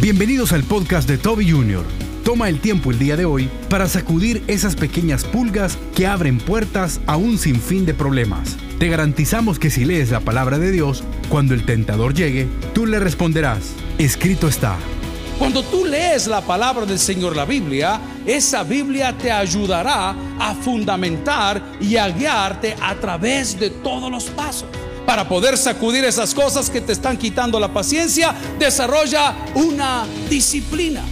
Bienvenidos al podcast de Toby Jr. Toma el tiempo el día de hoy para sacudir esas pequeñas pulgas que abren puertas a un sinfín de problemas. Te garantizamos que si lees la palabra de Dios, cuando el tentador llegue, tú le responderás, escrito está. Cuando tú lees la palabra del Señor, la Biblia, esa Biblia te ayudará a fundamentar y a guiarte a través de todos los pasos. Para poder sacudir esas cosas que te están quitando la paciencia, desarrolla una disciplina.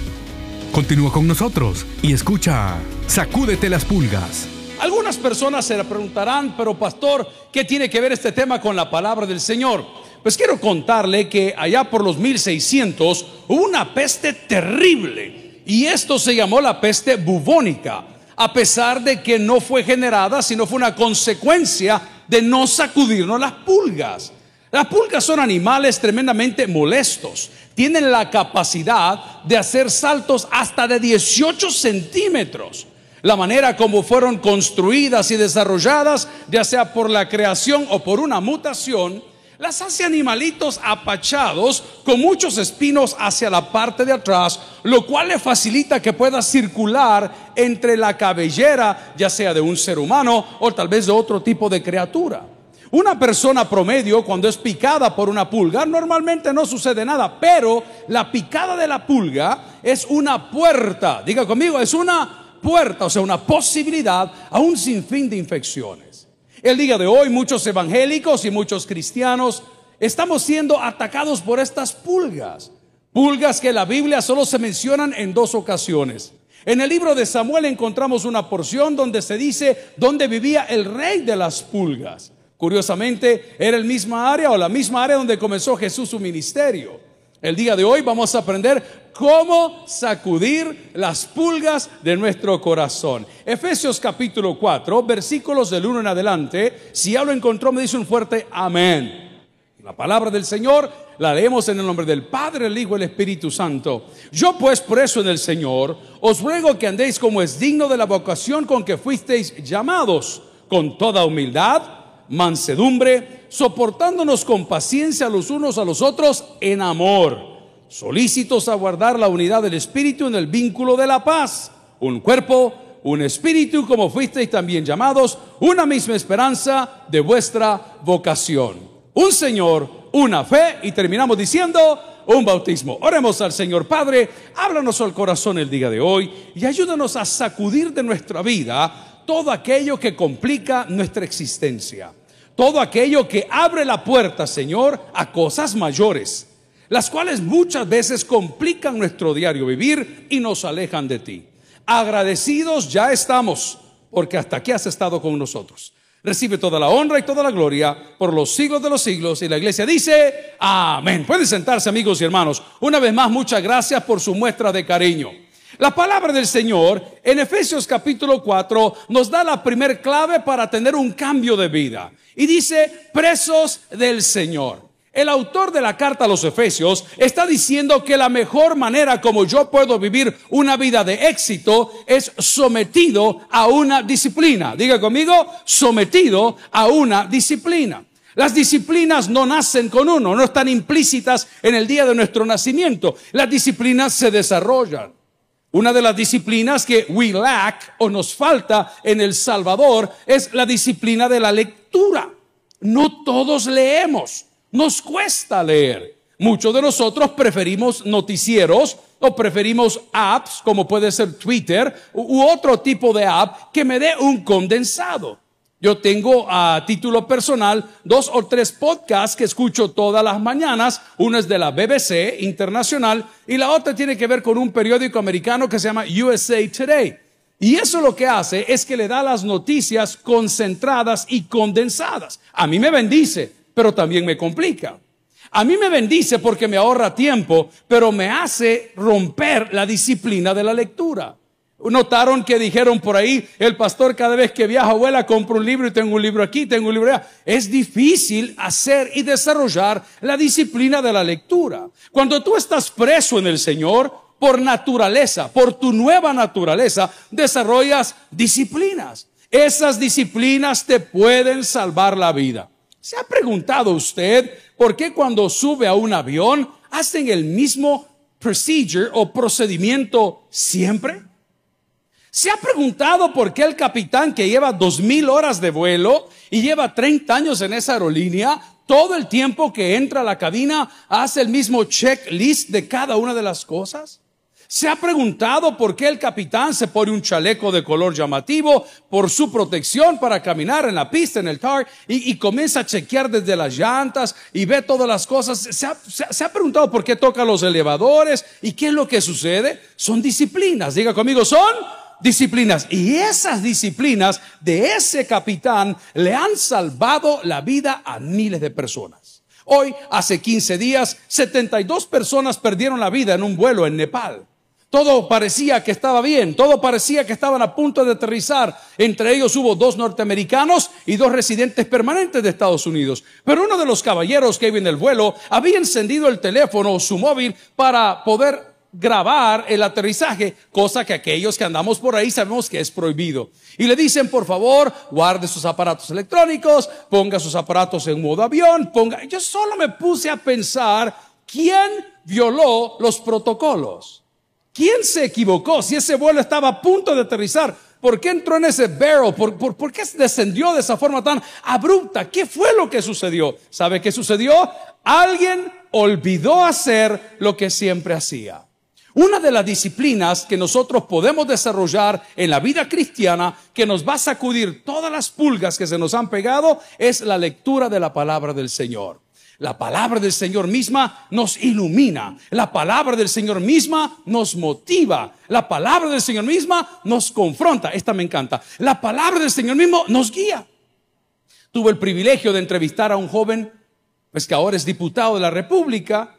Continúa con nosotros y escucha Sacúdete las pulgas. Algunas personas se preguntarán, pero pastor, ¿qué tiene que ver este tema con la palabra del Señor? Pues quiero contarle que allá por los 1600 hubo una peste terrible y esto se llamó la peste bubónica, a pesar de que no fue generada, sino fue una consecuencia de no sacudirnos las pulgas. Las pulgas son animales tremendamente molestos. Tienen la capacidad de hacer saltos hasta de 18 centímetros. La manera como fueron construidas y desarrolladas, ya sea por la creación o por una mutación, las hace animalitos apachados con muchos espinos hacia la parte de atrás, lo cual le facilita que pueda circular entre la cabellera, ya sea de un ser humano o tal vez de otro tipo de criatura. Una persona promedio cuando es picada por una pulga, normalmente no sucede nada, pero la picada de la pulga es una puerta, diga conmigo, es una puerta, o sea, una posibilidad a un sinfín de infecciones. El día de hoy muchos evangélicos y muchos cristianos estamos siendo atacados por estas pulgas. Pulgas que en la Biblia solo se mencionan en dos ocasiones. En el libro de Samuel encontramos una porción donde se dice dónde vivía el rey de las pulgas. Curiosamente, era el misma área o la misma área donde comenzó Jesús su ministerio. El día de hoy vamos a aprender cómo sacudir las pulgas de nuestro corazón. Efesios capítulo 4, versículos del 1 en adelante. Si ya lo encontró, me dice un fuerte amén. La palabra del Señor la leemos en el nombre del Padre, el Hijo y el Espíritu Santo. Yo pues preso en el Señor, os ruego que andéis como es digno de la vocación con que fuisteis llamados, con toda humildad, mansedumbre, soportándonos con paciencia los unos a los otros en amor, solícitos a guardar la unidad del Espíritu en el vínculo de la paz, un cuerpo, un espíritu, como fuisteis también llamados, una misma esperanza de vuestra vocación, un Señor, una fe, y terminamos diciendo, un bautismo. Oremos al Señor Padre, háblanos al corazón el día de hoy y ayúdanos a sacudir de nuestra vida todo aquello que complica nuestra existencia. Todo aquello que abre la puerta, Señor, a cosas mayores, las cuales muchas veces complican nuestro diario vivir y nos alejan de ti. Agradecidos ya estamos, porque hasta aquí has estado con nosotros. Recibe toda la honra y toda la gloria por los siglos de los siglos. Y la iglesia dice, amén. Pueden sentarse amigos y hermanos. Una vez más, muchas gracias por su muestra de cariño. La palabra del Señor en Efesios capítulo 4 nos da la primer clave para tener un cambio de vida. Y dice, presos del Señor. El autor de la carta a los Efesios está diciendo que la mejor manera como yo puedo vivir una vida de éxito es sometido a una disciplina. Diga conmigo, sometido a una disciplina. Las disciplinas no nacen con uno, no están implícitas en el día de nuestro nacimiento. Las disciplinas se desarrollan. Una de las disciplinas que we lack o nos falta en El Salvador es la disciplina de la lectura. No todos leemos, nos cuesta leer. Muchos de nosotros preferimos noticieros o preferimos apps como puede ser Twitter u otro tipo de app que me dé un condensado. Yo tengo a título personal dos o tres podcasts que escucho todas las mañanas. Uno es de la BBC Internacional y la otra tiene que ver con un periódico americano que se llama USA Today. Y eso lo que hace es que le da las noticias concentradas y condensadas. A mí me bendice, pero también me complica. A mí me bendice porque me ahorra tiempo, pero me hace romper la disciplina de la lectura. Notaron que dijeron por ahí, el pastor cada vez que viaja, abuela, compra un libro y tengo un libro aquí, tengo un libro allá. Es difícil hacer y desarrollar la disciplina de la lectura. Cuando tú estás preso en el Señor, por naturaleza, por tu nueva naturaleza, desarrollas disciplinas. Esas disciplinas te pueden salvar la vida. ¿Se ha preguntado usted por qué cuando sube a un avión hacen el mismo procedure o procedimiento siempre? ¿Se ha preguntado por qué el capitán que lleva dos mil horas de vuelo y lleva 30 años en esa aerolínea, todo el tiempo que entra a la cabina hace el mismo checklist de cada una de las cosas? ¿Se ha preguntado por qué el capitán se pone un chaleco de color llamativo por su protección para caminar en la pista, en el tar, y, comienza a chequear desde las llantas y ve todas las cosas? ¿Se ha, se ha preguntado por qué toca los elevadores y qué es lo que sucede? Son disciplinas. Diga conmigo, son disciplinas. Y esas disciplinas de ese capitán le han salvado la vida a miles de personas. Hoy, hace 15 días, 72 personas perdieron la vida en un vuelo en Nepal. Todo parecía que estaba bien, todo parecía que estaban a punto de aterrizar. Entre ellos hubo dos norteamericanos y dos residentes permanentes de Estados Unidos. Pero uno de los caballeros que iba en el vuelo había encendido el teléfono o su móvil para poder grabar el aterrizaje, cosa que aquellos que andamos por ahí sabemos que es prohibido. Y le dicen, por favor, guarde sus aparatos electrónicos, ponga sus aparatos en modo avión, ponga... Yo solo me puse a pensar, ¿quién violó los protocolos? ¿Quién se equivocó? Si ese vuelo estaba a punto de aterrizar, ¿por qué entró en ese barrel? ¿Por, qué descendió de esa forma tan abrupta? ¿Qué fue lo que sucedió? ¿Sabe qué sucedió? Alguien olvidó hacer lo que siempre hacía. Una de las disciplinas que nosotros podemos desarrollar en la vida cristiana que nos va a sacudir todas las pulgas que se nos han pegado es la lectura de la palabra del Señor. La palabra del Señor misma nos ilumina. La palabra del Señor misma nos motiva. La palabra del Señor misma nos confronta. Esta me encanta. La palabra del Señor mismo nos guía. Tuve el privilegio de entrevistar a un joven, pues que ahora es diputado de la República.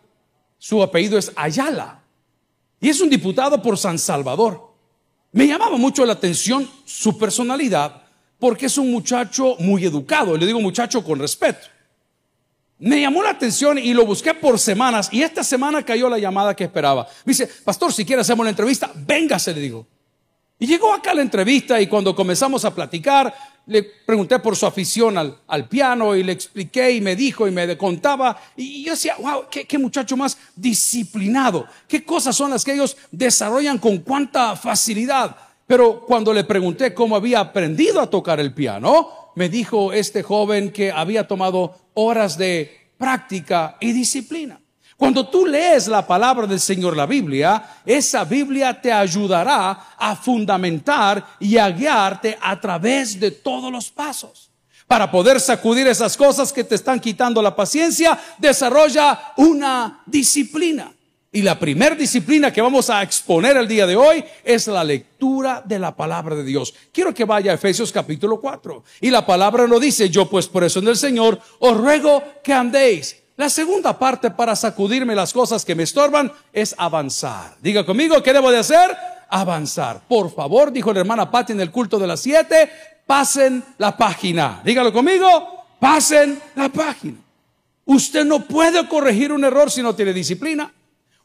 Su apellido es Ayala. Y es un diputado por San Salvador. Me llamaba mucho la atención su personalidad porque es un muchacho muy educado. Le digo muchacho con respeto. Me llamó la atención y lo busqué por semanas y esta semana cayó la llamada que esperaba. Me dice, pastor, si quiere hacemos la entrevista, véngase, le digo. Y llegó acá la entrevista y cuando comenzamos a platicar, le pregunté por su afición al, piano y le expliqué y me dijo y me contaba. Y yo decía, wow, qué, qué, muchacho más disciplinado. ¿Qué cosas son las que ellos desarrollan con cuánta facilidad? Pero cuando le pregunté cómo había aprendido a tocar el piano, me dijo este joven que había tomado horas de práctica y disciplina. Cuando tú lees la palabra del Señor, la Biblia, esa Biblia te ayudará a fundamentar y a guiarte a través de todos los pasos. Para poder sacudir esas cosas que te están quitando la paciencia, desarrolla una disciplina. Y la primera disciplina que vamos a exponer el día de hoy es la lectura de la palabra de Dios. Quiero que vaya a Efesios capítulo 4. Y la palabra lo dice, yo pues por eso en el Señor os ruego que andéis la segunda parte para sacudirme las cosas que me estorban es avanzar. Diga conmigo, ¿qué debo de hacer? Avanzar. Por favor, dijo la hermana Patti en el culto de las siete, pasen la página. Dígalo conmigo, pasen la página. Usted no puede corregir un error si no tiene disciplina.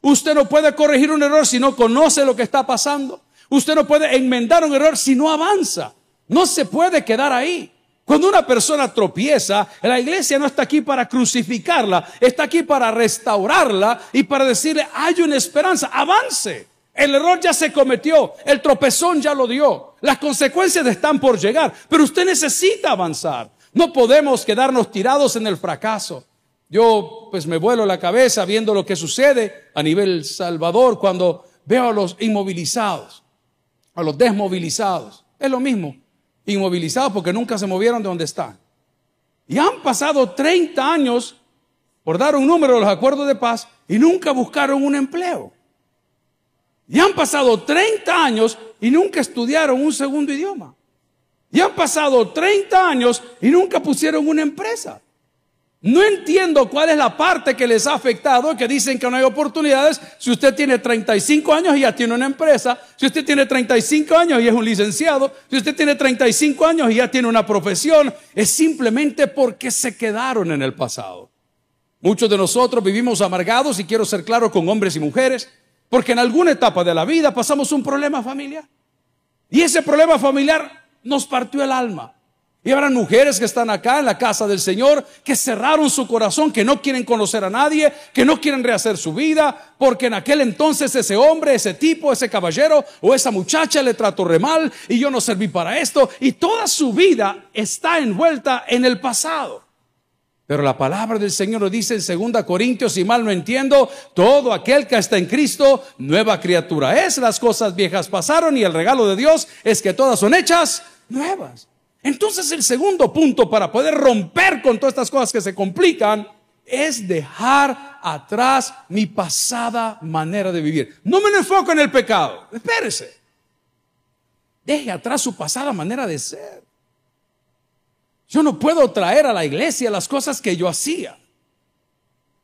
Usted no puede corregir un error si no conoce lo que está pasando. Usted no puede enmendar un error si no avanza. No se puede quedar ahí. Cuando una persona tropieza, la iglesia no está aquí para crucificarla, está aquí para restaurarla y para decirle, hay una esperanza, avance. El error ya se cometió, el tropezón ya lo dio, las consecuencias están por llegar, pero usted necesita avanzar. No podemos quedarnos tirados en el fracaso. Yo pues me vuelo la cabeza viendo lo que sucede a nivel Salvador cuando veo a los inmovilizados, a los desmovilizados. Es lo mismo inmovilizados porque nunca se movieron de donde están. Y han pasado 30 años, por dar un número de los acuerdos de paz, y nunca buscaron un empleo. Y han pasado 30 años y nunca estudiaron un segundo idioma. Y han pasado 30 años y nunca pusieron una empresa. No entiendo cuál es la parte que les ha afectado, que dicen que no hay oportunidades. Si usted tiene 35 años y ya tiene una empresa, si usted tiene 35 años y es un licenciado, si usted tiene 35 años y ya tiene una profesión, es simplemente porque se quedaron en el pasado. Muchos de nosotros vivimos amargados, y quiero ser claro con hombres y mujeres, porque en alguna etapa de la vida pasamos un problema familiar. Y ese problema familiar nos partió el alma. Y habrá mujeres que están acá en la casa del Señor, que cerraron su corazón, que no quieren conocer a nadie, que no quieren rehacer su vida, porque en aquel entonces ese hombre, ese tipo, ese caballero o esa muchacha le trató re mal y yo no serví para esto. Y toda su vida está envuelta en el pasado. Pero la palabra del Señor lo dice en 2 Corintios, si mal no entiendo, todo aquel que está en Cristo, nueva criatura es. Las cosas viejas pasaron y el regalo de Dios es que todas son hechas nuevas. Entonces el segundo punto para poder romper con todas estas cosas que se complican es dejar atrás mi pasada manera de vivir. No me enfoco en el pecado. Espérese. Deje atrás su pasada manera de ser. Yo no puedo traer a la iglesia las cosas que yo hacía.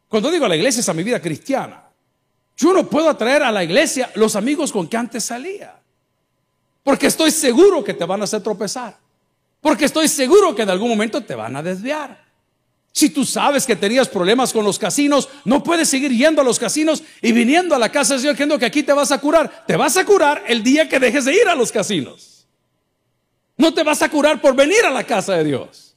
Cuando digo a la iglesia es a mi vida cristiana. Yo no puedo traer a la iglesia los amigos con que antes salía. Porque estoy seguro que te van a hacer tropezar. Porque estoy seguro que en algún momento te van a desviar. Si tú sabes que tenías problemas con los casinos, no puedes seguir yendo a los casinos y viniendo a la casa del Señor creyendo que aquí te vas a curar. Te vas a curar el día que dejes de ir a los casinos. No te vas a curar por venir a la casa de Dios.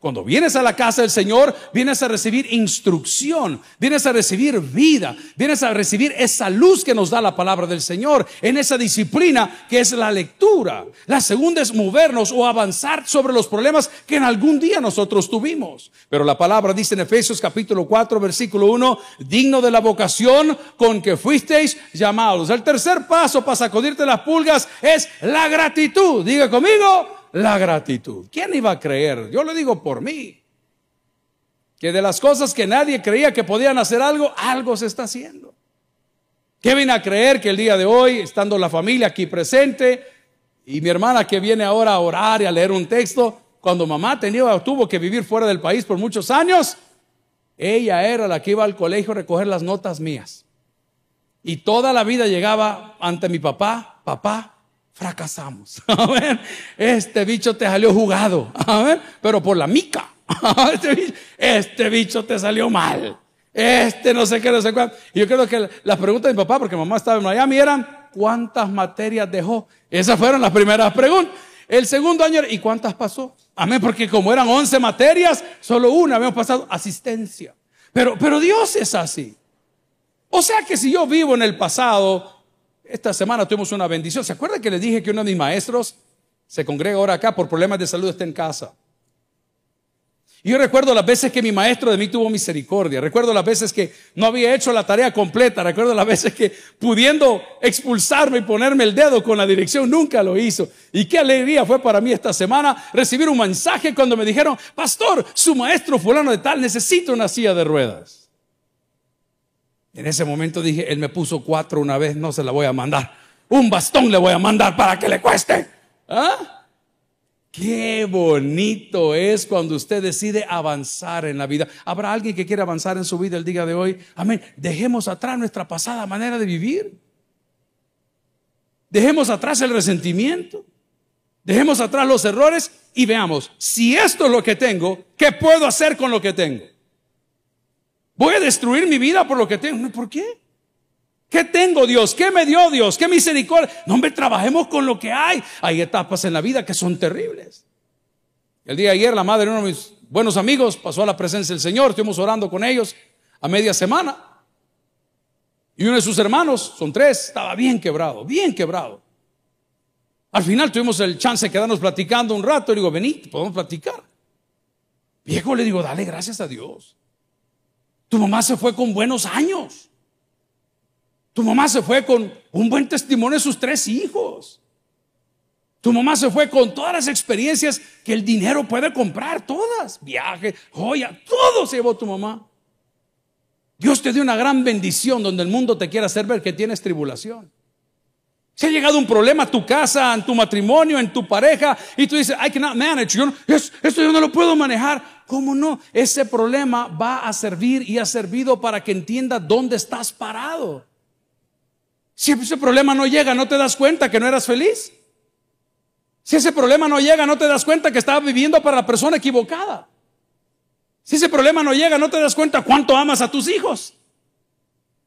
Cuando vienes a la casa del Señor, vienes a recibir instrucción, vienes a recibir vida, vienes a recibir esa luz que nos da la palabra del Señor, en esa disciplina que es la lectura. La segunda es movernos o avanzar sobre los problemas que en algún día nosotros tuvimos. Pero la palabra dice en Efesios capítulo 4, versículo 1, digno de la vocación con que fuisteis llamados. El tercer paso para sacudirte las pulgas es la gratitud. Diga conmigo, la gratitud. ¿Quién iba a creer? Yo lo digo por mí. Que de las cosas que nadie creía que podían hacer algo, algo se está haciendo. ¿Qué viene a creer que el día de hoy, estando la familia aquí presente, y mi hermana que viene ahora a orar y a leer un texto, cuando mamá tenía, tuvo que vivir fuera del país por muchos años, ella era la que iba al colegio a recoger las notas mías. Y toda la vida llegaba ante mi papá, papá, fracasamos. Este bicho te salió jugado. Pero por la mica. Este, este bicho, te salió mal. Este no sé qué, no sé cuánto. Y yo creo que las preguntas de mi papá, porque mamá estaba en Miami, eran ¿cuántas materias dejó? Esas fueron las primeras preguntas. El segundo año, ¿y cuántas pasó? Amén, porque como eran 11 materias, solo una habíamos pasado asistencia. Pero, pero Dios es así. O sea que si yo vivo en el pasado, esta semana tuvimos una bendición. ¿Se acuerda que le dije que uno de mis maestros se congrega ahora acá por problemas de salud, está en casa? Y yo recuerdo las veces que mi maestro de mí tuvo misericordia. Recuerdo las veces que no había hecho la tarea completa. Recuerdo las veces que pudiendo expulsarme y ponerme el dedo con la dirección, nunca lo hizo. Y qué alegría fue para mí esta semana recibir un mensaje cuando me dijeron, pastor, su maestro fulano de tal necesita una silla de ruedas. En ese momento dije, él me puso cuatro una vez, no se la voy a mandar. Un bastón le voy a mandar para que le cueste. ¿Ah? Qué bonito es cuando usted decide avanzar en la vida. ¿Habrá alguien que quiera avanzar en su vida el día de hoy? Amén. Dejemos atrás nuestra pasada manera de vivir. Dejemos atrás el resentimiento. Dejemos atrás los errores y veamos, si esto es lo que tengo, ¿qué puedo hacer con lo que tengo? Voy a destruir mi vida por lo que tengo. ¿Por qué? ¿Qué tengo Dios? ¿Qué me dio Dios? ¿Qué misericordia? No, hombre, trabajemos con lo que hay. Hay etapas en la vida que son terribles. El día de ayer la madre de uno de mis buenos amigos pasó a la presencia del Señor. Estuvimos orando con ellos a media semana. Y uno de sus hermanos, son tres, estaba bien quebrado, bien quebrado. Al final tuvimos el chance de quedarnos platicando un rato. Y digo, vení, podemos platicar. Viejo, le digo, dale gracias a Dios. Tu mamá se fue con buenos años. Tu mamá se fue con un buen testimonio de sus tres hijos. Tu mamá se fue con todas las experiencias que el dinero puede comprar, todas. Viaje, joya, todo se llevó tu mamá. Dios te dio una gran bendición donde el mundo te quiere hacer ver que tienes tribulación. Si ha llegado un problema a tu casa, en tu matrimonio, en tu pareja, y tú dices, I cannot manage, esto yo no lo puedo manejar. ¿Cómo no? Ese problema va a servir y ha servido para que entiendas dónde estás parado. Si ese problema no llega, ¿no te das cuenta que no eras feliz? Si ese problema no llega, ¿no te das cuenta que estabas viviendo para la persona equivocada? Si ese problema no llega, ¿no te das cuenta cuánto amas a tus hijos?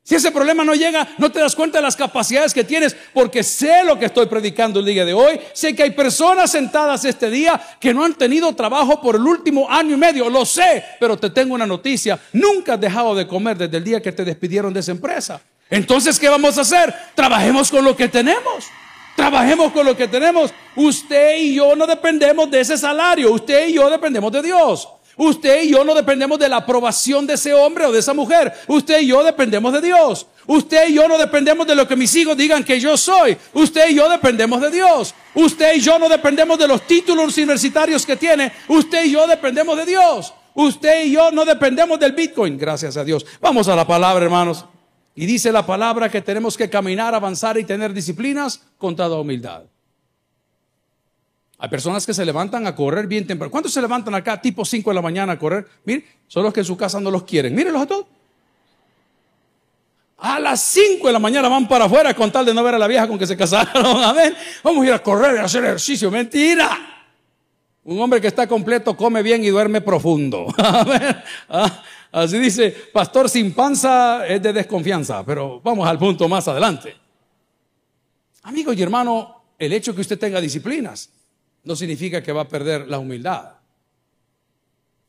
Si ese problema no llega, no te das cuenta de las capacidades que tienes, porque sé lo que estoy predicando el día de hoy. Sé que hay personas sentadas este día que no han tenido trabajo por el último año y medio. Lo sé, pero te tengo una noticia. Nunca has dejado de comer desde el día que te despidieron de esa empresa. Entonces, ¿qué vamos a hacer? Trabajemos con lo que tenemos. Trabajemos con lo que tenemos. Usted y yo no dependemos de ese salario. Usted y yo dependemos de Dios. Usted y yo no dependemos de la aprobación de ese hombre o de esa mujer. Usted y yo dependemos de Dios. Usted y yo no dependemos de lo que mis hijos digan que yo soy. Usted y yo dependemos de Dios. Usted y yo no dependemos de los títulos universitarios que tiene. Usted y yo dependemos de Dios. Usted y yo no dependemos del Bitcoin. Gracias a Dios. Vamos a la palabra, hermanos. Y dice la palabra que tenemos que caminar, avanzar y tener disciplinas con toda humildad. Hay personas que se levantan a correr bien temprano. ¿Cuántos se levantan acá tipo 5 de la mañana a correr? Mire, son los que en su casa no los quieren. Mírenlos a todos. A las 5 de la mañana van para afuera con tal de no ver a la vieja con que se casaron. Amén. Vamos a ir a correr y a hacer ejercicio. Mentira. Un hombre que está completo come bien y duerme profundo. Ah, así dice, pastor sin panza es de desconfianza. Pero vamos al punto más adelante. Amigo y hermano, el hecho que usted tenga disciplinas no significa que va a perder la humildad.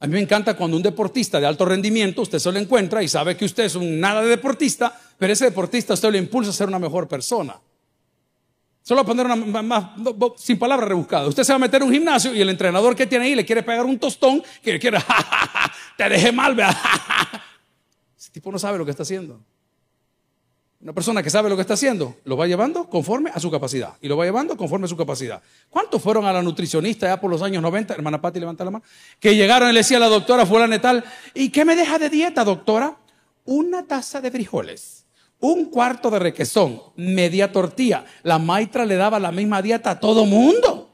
A mí me encanta cuando un deportista de alto rendimiento, usted se lo encuentra y sabe que usted es un nada de deportista, pero ese deportista usted lo impulsa a ser una mejor persona. Solo a poner una más, sin palabras rebuscadas. Usted se va a meter en un gimnasio y el entrenador que tiene ahí le quiere pegar un tostón que le quiere, te deje mal, vea. Ese tipo no sabe lo que está haciendo. Una persona que sabe lo que está haciendo, lo va llevando conforme a su capacidad. Y lo va llevando conforme a su capacidad. ¿Cuántos fueron a la nutricionista ya por los años 90? Hermana Pati, levanta la mano. Que llegaron y le decía a la doctora fulana tal, ¿y qué me deja de dieta, doctora? Una taza de frijoles, un cuarto de requesón, media tortilla. La maitra le daba la misma dieta a todo mundo.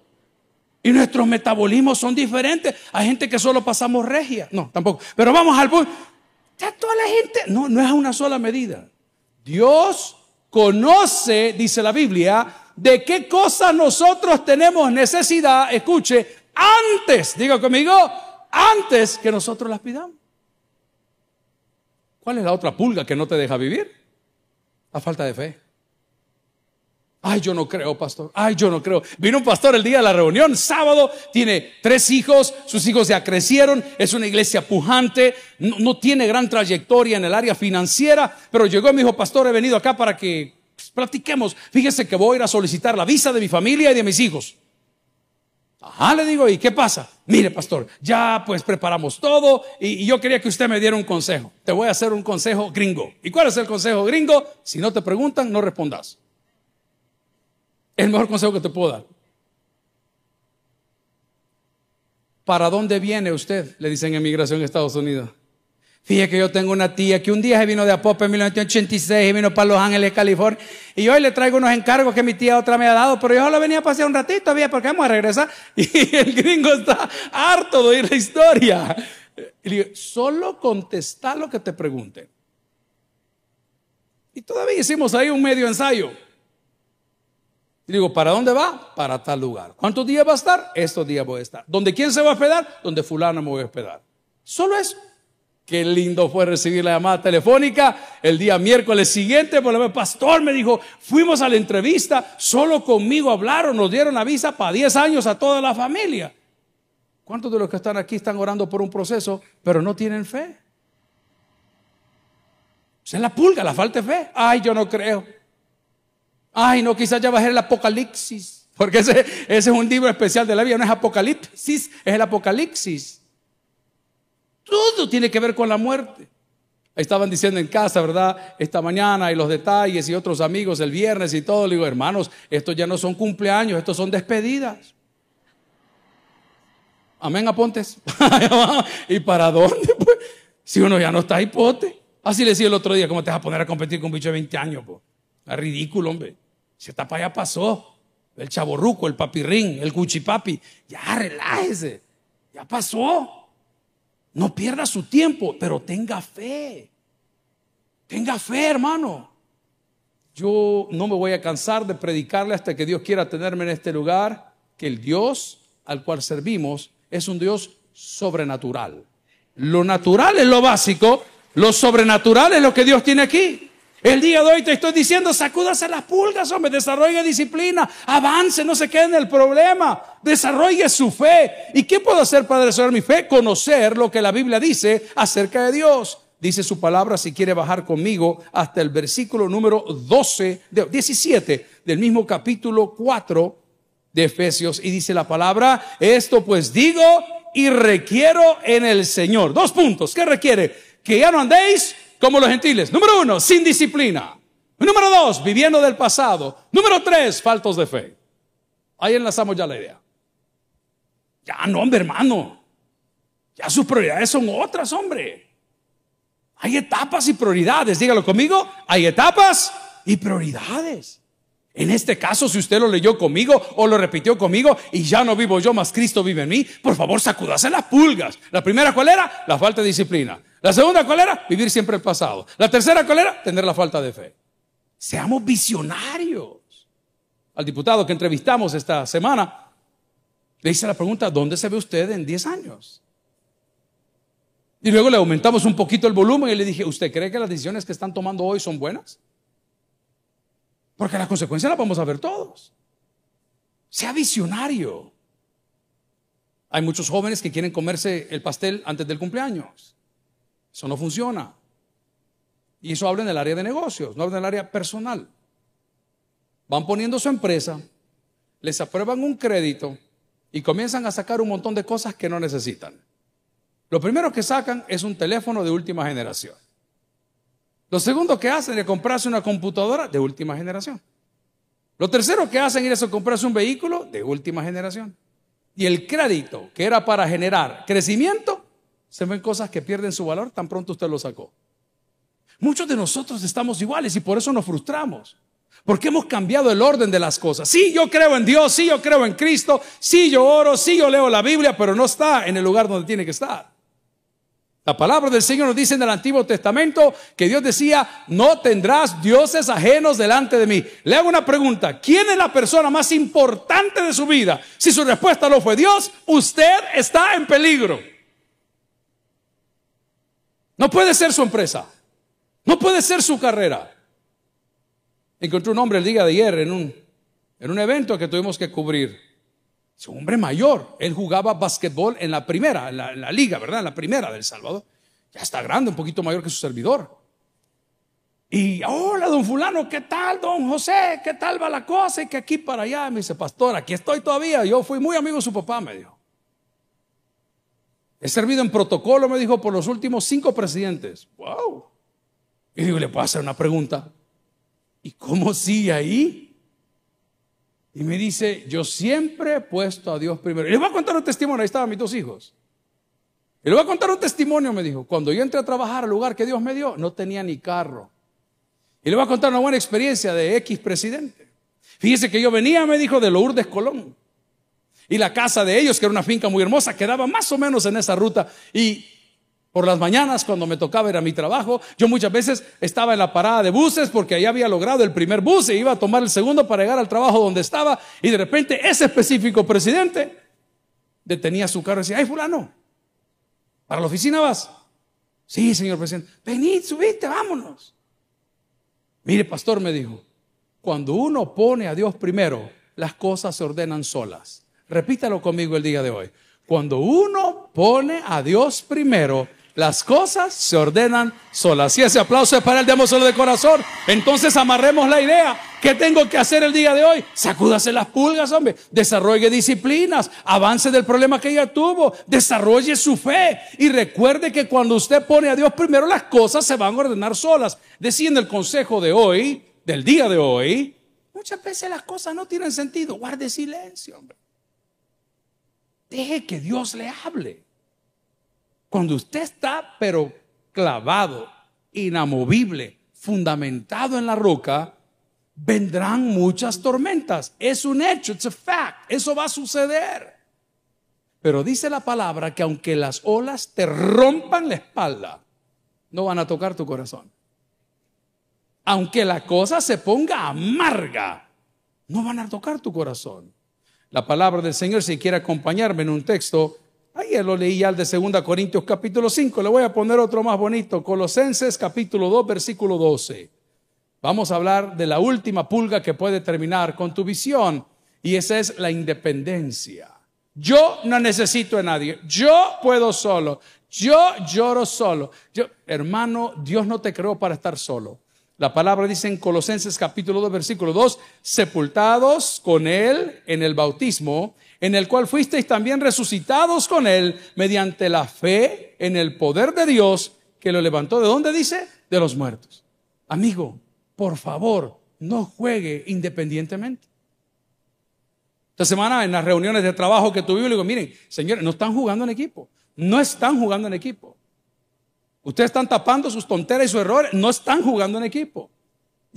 Y nuestros metabolismos son diferentes. Hay gente que solo pasamos regia. No, tampoco. Pero vamos al punto. Ya toda la gente, no, no es una sola medida. Dios conoce, dice la Biblia, de qué cosas nosotros tenemos necesidad, escuche, antes, diga conmigo, antes que nosotros las pidamos. ¿Cuál es la otra pulga que no te deja vivir? La falta de fe. Ay, yo no creo, pastor. Ay, yo no creo. Vino un pastor el día de la reunión, sábado, tiene tres hijos, sus hijos ya crecieron, es una iglesia pujante, no, tiene gran trayectoria en el área financiera, pero llegó y me dijo, pastor, he venido acá para que platiquemos. Fíjese que voy a ir a solicitar la visa de mi familia y de mis hijos. Ajá, le digo, ¿y qué pasa? Mire, pastor, ya pues preparamos todo y, y, yo quería que usted me diera un consejo. Te voy a hacer un consejo gringo. ¿Y cuál es el consejo gringo? Si no te preguntan, no respondas el mejor consejo que te puedo dar. ¿Para dónde viene usted? Le dicen en migración a Estados Unidos. Fíjese que yo tengo una tía que un día se vino de Apope en 1986 y vino para Los Ángeles, California. Y hoy le traigo unos encargos que mi tía otra me ha dado, pero yo solo venía a pasear un ratito, todavía porque vamos a regresar. Y el gringo está harto de oír la historia. Y digo, solo contesta lo que te pregunte. Y todavía hicimos ahí un medio ensayo. Digo, ¿para dónde va? Para tal lugar. ¿Cuántos días va a estar? Estos días voy a estar. ¿Dónde quién se va a hospedar? Donde fulano me voy a hospedar. Solo eso. Qué lindo fue recibir la llamada telefónica el día miércoles siguiente. Por el pastor me dijo, fuimos a la entrevista, solo conmigo hablaron, nos dieron la visa para 10 años a toda la familia. ¿Cuántos de los que están aquí están orando por un proceso, pero no tienen fe? Se la pulga, la falta de fe. Ay, yo no creo. Ay, no, quizás ya va a ser el Apocalipsis. Porque ese, es un libro especial de la Biblia, no es Apocalipsis, es el Apocalipsis. Todo tiene que ver con la muerte. estaban diciendo en casa, ¿verdad? Esta mañana y los detalles y otros amigos el viernes y todo. Le digo, hermanos, estos ya no son cumpleaños, estos son despedidas. Amén, apontes. ¿Y para dónde? Pues? Si uno ya no está hipote. Así le decía el otro día, ¿cómo te vas a poner a competir con un bicho de 20 años? Pues? Es ridículo, hombre. Si etapa ya pasó. El chaborruco, el papirrín, el cuchipapi. Ya relájese. Ya pasó. No pierda su tiempo, pero tenga fe. Tenga fe, hermano. Yo no me voy a cansar de predicarle hasta que Dios quiera tenerme en este lugar, que el Dios al cual servimos es un Dios sobrenatural. Lo natural es lo básico, lo sobrenatural es lo que Dios tiene aquí. El día de hoy te estoy diciendo, sacúdase las pulgas, hombre, desarrolle disciplina, avance, no se quede en el problema, desarrolle su fe. ¿Y qué puedo hacer para desarrollar mi fe? Conocer lo que la Biblia dice acerca de Dios. Dice su palabra, si quiere bajar conmigo, hasta el versículo número 12, 17 del mismo capítulo 4 de Efesios. Y dice la palabra, esto pues digo y requiero en el Señor. Dos puntos, ¿qué requiere? Que ya no andéis como los gentiles. Número uno, sin disciplina. Número dos, viviendo del pasado. Número tres, faltos de fe. Ahí enlazamos ya la idea. Ya no, hombre, hermano. Ya sus prioridades son otras, hombre. Hay etapas y prioridades. Dígalo conmigo. Hay etapas y prioridades. En este caso, si usted lo leyó conmigo o lo repitió conmigo y ya no vivo yo, más Cristo vive en mí, por favor, sacudase las pulgas. La primera, ¿cuál era? La falta de disciplina. La segunda, ¿cuál era? Vivir siempre el pasado. La tercera, ¿cuál era? Tener la falta de fe. Seamos visionarios. Al diputado que entrevistamos esta semana, le hice la pregunta, ¿dónde se ve usted en 10 años? Y luego le aumentamos un poquito el volumen y le dije, ¿usted cree que las decisiones que están tomando hoy son buenas? Porque las consecuencias las vamos a ver todos. Sea visionario. Hay muchos jóvenes que quieren comerse el pastel antes del cumpleaños. Eso no funciona. Y eso habla en el área de negocios, no habla en el área personal. Van poniendo su empresa, les aprueban un crédito y comienzan a sacar un montón de cosas que no necesitan. Lo primero que sacan es un teléfono de última generación. Lo segundo que hacen es comprarse una computadora de última generación. Lo tercero que hacen es comprarse un vehículo de última generación. Y el crédito, que era para generar crecimiento, se ven cosas que pierden su valor tan pronto usted lo sacó. Muchos de nosotros estamos iguales y por eso nos frustramos. Porque hemos cambiado el orden de las cosas. Sí, yo creo en Dios, sí, yo creo en Cristo, sí, yo oro, sí, yo leo la Biblia, pero no está en el lugar donde tiene que estar. La palabra del Señor nos dice en el Antiguo Testamento que Dios decía, no tendrás dioses ajenos delante de mí. Le hago una pregunta, ¿quién es la persona más importante de su vida? Si su respuesta no fue Dios, usted está en peligro. No puede ser su empresa, no puede ser su carrera. Encontré un hombre el día de ayer en un, en un evento que tuvimos que cubrir. Es un hombre mayor. Él jugaba básquetbol en la primera, en la, liga, ¿verdad? En la primera del Salvador. Ya está grande, un poquito mayor que su servidor. Y, hola, don fulano, ¿qué tal, don José? ¿Qué tal va la cosa? Y que aquí para allá, me dice, pastor, aquí estoy todavía. Yo fui muy amigo de su papá, me dijo. He servido en protocolo, me dijo, por los últimos cinco presidentes. Wow. Y digo, ¿le puedo hacer una pregunta? ¿Y cómo sigue ahí? Y me dice, yo siempre he puesto a Dios primero. Y le voy a contar un testimonio, ahí estaban mis dos hijos. Y le voy a contar un testimonio, me dijo. Cuando yo entré a trabajar al lugar que Dios me dio, no tenía ni carro. Y le voy a contar una buena experiencia de X presidente. Fíjese que yo venía, me dijo, de Lourdes Colón. Y la casa de ellos, que era una finca muy hermosa, quedaba más o menos en esa ruta. Y por las mañanas, cuando me tocaba ir a mi trabajo, yo muchas veces estaba en la parada de buses porque ahí había logrado el primer bus e iba a tomar el segundo para llegar al trabajo donde estaba. Y de repente ese específico presidente detenía su carro y decía, ay fulano, ¿para la oficina vas? Sí, señor presidente. Venid, subite, vámonos. Mire, pastor, me dijo, cuando uno pone a Dios primero, las cosas se ordenan solas. Repítalo conmigo el día de hoy. Cuando uno pone a Dios primero, las cosas se ordenan solas. Si ese aplauso es para el solo de corazón, entonces amarremos la idea. ¿Qué tengo que hacer el día de hoy? Sacúdase las pulgas, hombre. Desarrolle disciplinas. Avance del problema que ella tuvo. Desarrolle su fe. Y recuerde que cuando usted pone a Dios primero, las cosas se van a ordenar solas. Decía en el consejo de hoy, del día de hoy, muchas veces las cosas no tienen sentido. Guarde silencio, hombre. Deje que Dios le hable. Cuando usted está, pero clavado, inamovible, fundamentado en la roca, vendrán muchas tormentas. Es un hecho, it's a fact. Eso va a suceder. Pero dice la palabra que aunque las olas te rompan la espalda, no van a tocar tu corazón. Aunque la cosa se ponga amarga, no van a tocar tu corazón. La palabra del Señor, si quiere acompañarme en un texto, Ayer lo leí al de 2 Corintios capítulo 5. Le voy a poner otro más bonito. Colosenses capítulo 2, versículo 12. Vamos a hablar de la última pulga que puede terminar con tu visión y esa es la independencia. Yo no necesito de nadie, yo puedo solo, yo lloro solo. Yo, hermano, Dios no te creó para estar solo. La palabra dice en Colosenses capítulo 2, versículo 2, sepultados con Él en el bautismo, en el cual fuisteis también resucitados con Él mediante la fe en el poder de Dios que lo levantó. ¿De dónde dice? De los muertos. Amigo, por favor, no juegue independientemente. Esta semana en las reuniones de trabajo que tuvimos, le digo, miren, señores, no están jugando en equipo. No están jugando en equipo. Ustedes están tapando sus tonteras y sus errores. No están jugando en equipo.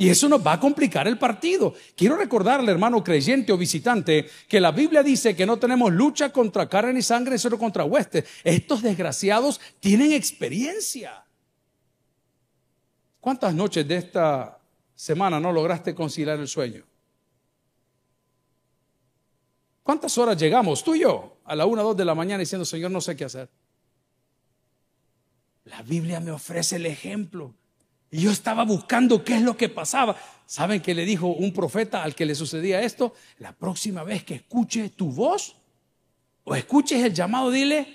Y eso nos va a complicar el partido. Quiero recordarle, hermano creyente o visitante, que la Biblia dice que no tenemos lucha contra carne ni sangre, sino contra huestes. Estos desgraciados tienen experiencia. ¿Cuántas noches de esta semana no lograste conciliar el sueño? ¿Cuántas horas llegamos, tú y yo, a la una o dos de la mañana diciendo, Señor, no sé qué hacer? La Biblia me ofrece el ejemplo. Y yo estaba buscando qué es lo que pasaba. ¿Saben qué le dijo un profeta al que le sucedía esto? La próxima vez que escuche tu voz o escuches el llamado, dile,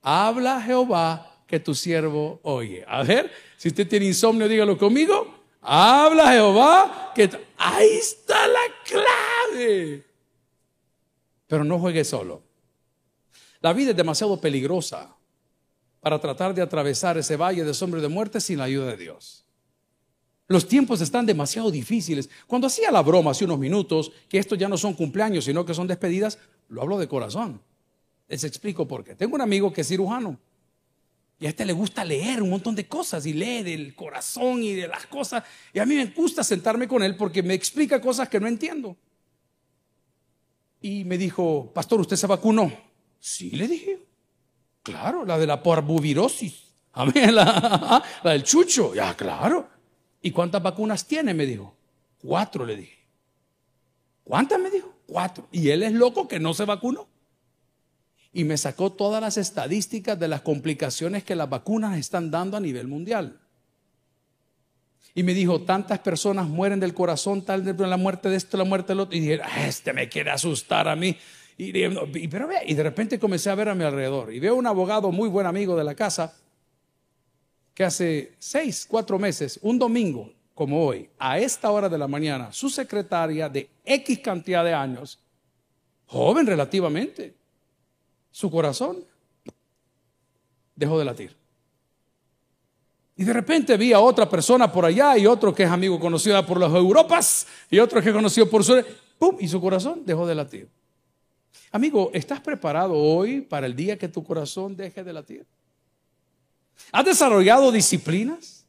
habla Jehová que tu siervo oye. A ver, si usted tiene insomnio, dígalo conmigo. Habla Jehová que... Ahí está la clave. Pero no juegue solo. La vida es demasiado peligrosa para tratar de atravesar ese valle de sombra de muerte sin la ayuda de Dios. Los tiempos están demasiado difíciles. Cuando hacía la broma hace unos minutos, que estos ya no son cumpleaños, sino que son despedidas, lo hablo de corazón. Les explico por qué. Tengo un amigo que es cirujano. Y a este le gusta leer un montón de cosas y lee del corazón y de las cosas. Y a mí me gusta sentarme con él porque me explica cosas que no entiendo. Y me dijo, pastor, ¿usted se vacunó? Sí, le dije. Claro, la de la parvovirosis. Amén, la, la del chucho. Ya, claro. ¿Y cuántas vacunas tiene? Me dijo. Cuatro, le dije. ¿Cuántas? Me dijo. Cuatro. Y él es loco que no se vacunó. Y me sacó todas las estadísticas de las complicaciones que las vacunas están dando a nivel mundial. Y me dijo, tantas personas mueren del corazón, tal de la muerte de esto, la muerte del otro. Y dije, ah, este me quiere asustar a mí. Y, pero y de repente comencé a ver a mi alrededor. Y veo un abogado muy buen amigo de la casa que hace seis, cuatro meses, un domingo como hoy, a esta hora de la mañana, su secretaria de X cantidad de años, joven relativamente, su corazón dejó de latir. Y de repente vi a otra persona por allá y otro que es amigo conocido por las Europas y otro que es conocido por su... ¡Pum! Y su corazón dejó de latir. Amigo, ¿estás preparado hoy para el día que tu corazón deje de latir? ¿Has desarrollado disciplinas?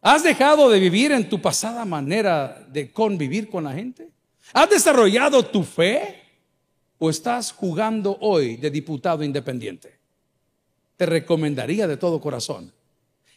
¿Has dejado de vivir en tu pasada manera de convivir con la gente? ¿Has desarrollado tu fe? ¿O estás jugando hoy de diputado independiente? Te recomendaría de todo corazón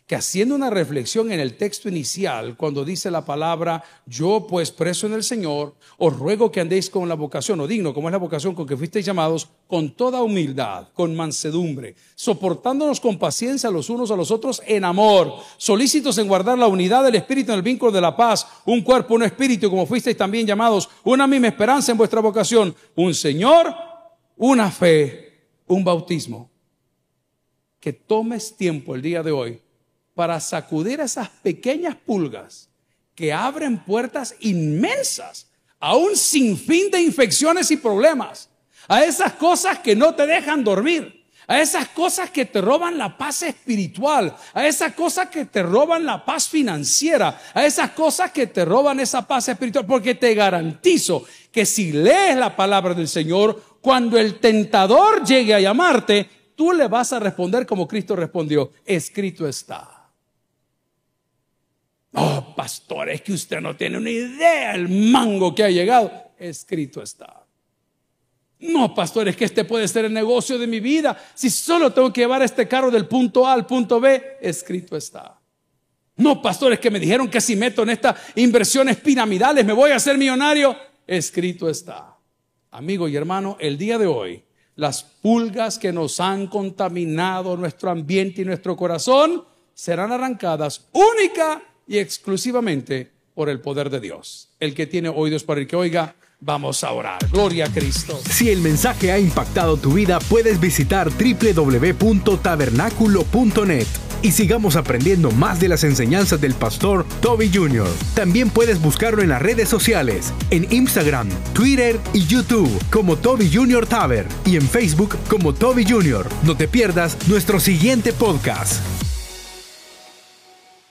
que haciendo una reflexión en el texto inicial, cuando dice la palabra, yo pues preso en el Señor, os ruego que andéis con la vocación, o digno, como es la vocación con que fuisteis llamados, con toda humildad, con mansedumbre, soportándonos con paciencia los unos a los otros en amor, solícitos en guardar la unidad del Espíritu en el vínculo de la paz, un cuerpo, un espíritu, como fuisteis también llamados, una misma esperanza en vuestra vocación, un Señor, una fe, un bautismo. Que tomes tiempo el día de hoy para sacudir esas pequeñas pulgas que abren puertas inmensas a un sinfín de infecciones y problemas, a esas cosas que no te dejan dormir, a esas cosas que te roban la paz espiritual, a esas cosas que te roban la paz financiera, a esas cosas que te roban esa paz espiritual, porque te garantizo que si lees la palabra del Señor, cuando el tentador llegue a llamarte, tú le vas a responder como Cristo respondió, escrito está. Oh, pastor, es que usted no tiene una idea el mango que ha llegado. Escrito está. No, pastor, es que este puede ser el negocio de mi vida. Si solo tengo que llevar este carro del punto A al punto B, escrito está. No, pastor, es que me dijeron que si meto en estas inversiones piramidales me voy a hacer millonario. Escrito está. Amigo y hermano, el día de hoy, las pulgas que nos han contaminado nuestro ambiente y nuestro corazón serán arrancadas única y exclusivamente por el poder de Dios. El que tiene oídos para el que oiga, vamos a orar. Gloria a Cristo. Si el mensaje ha impactado tu vida, puedes visitar www.tabernaculo.net y sigamos aprendiendo más de las enseñanzas del pastor Toby Jr. También puedes buscarlo en las redes sociales, en Instagram, Twitter y YouTube como Toby Jr. Taber y en Facebook como Toby Jr. No te pierdas nuestro siguiente podcast.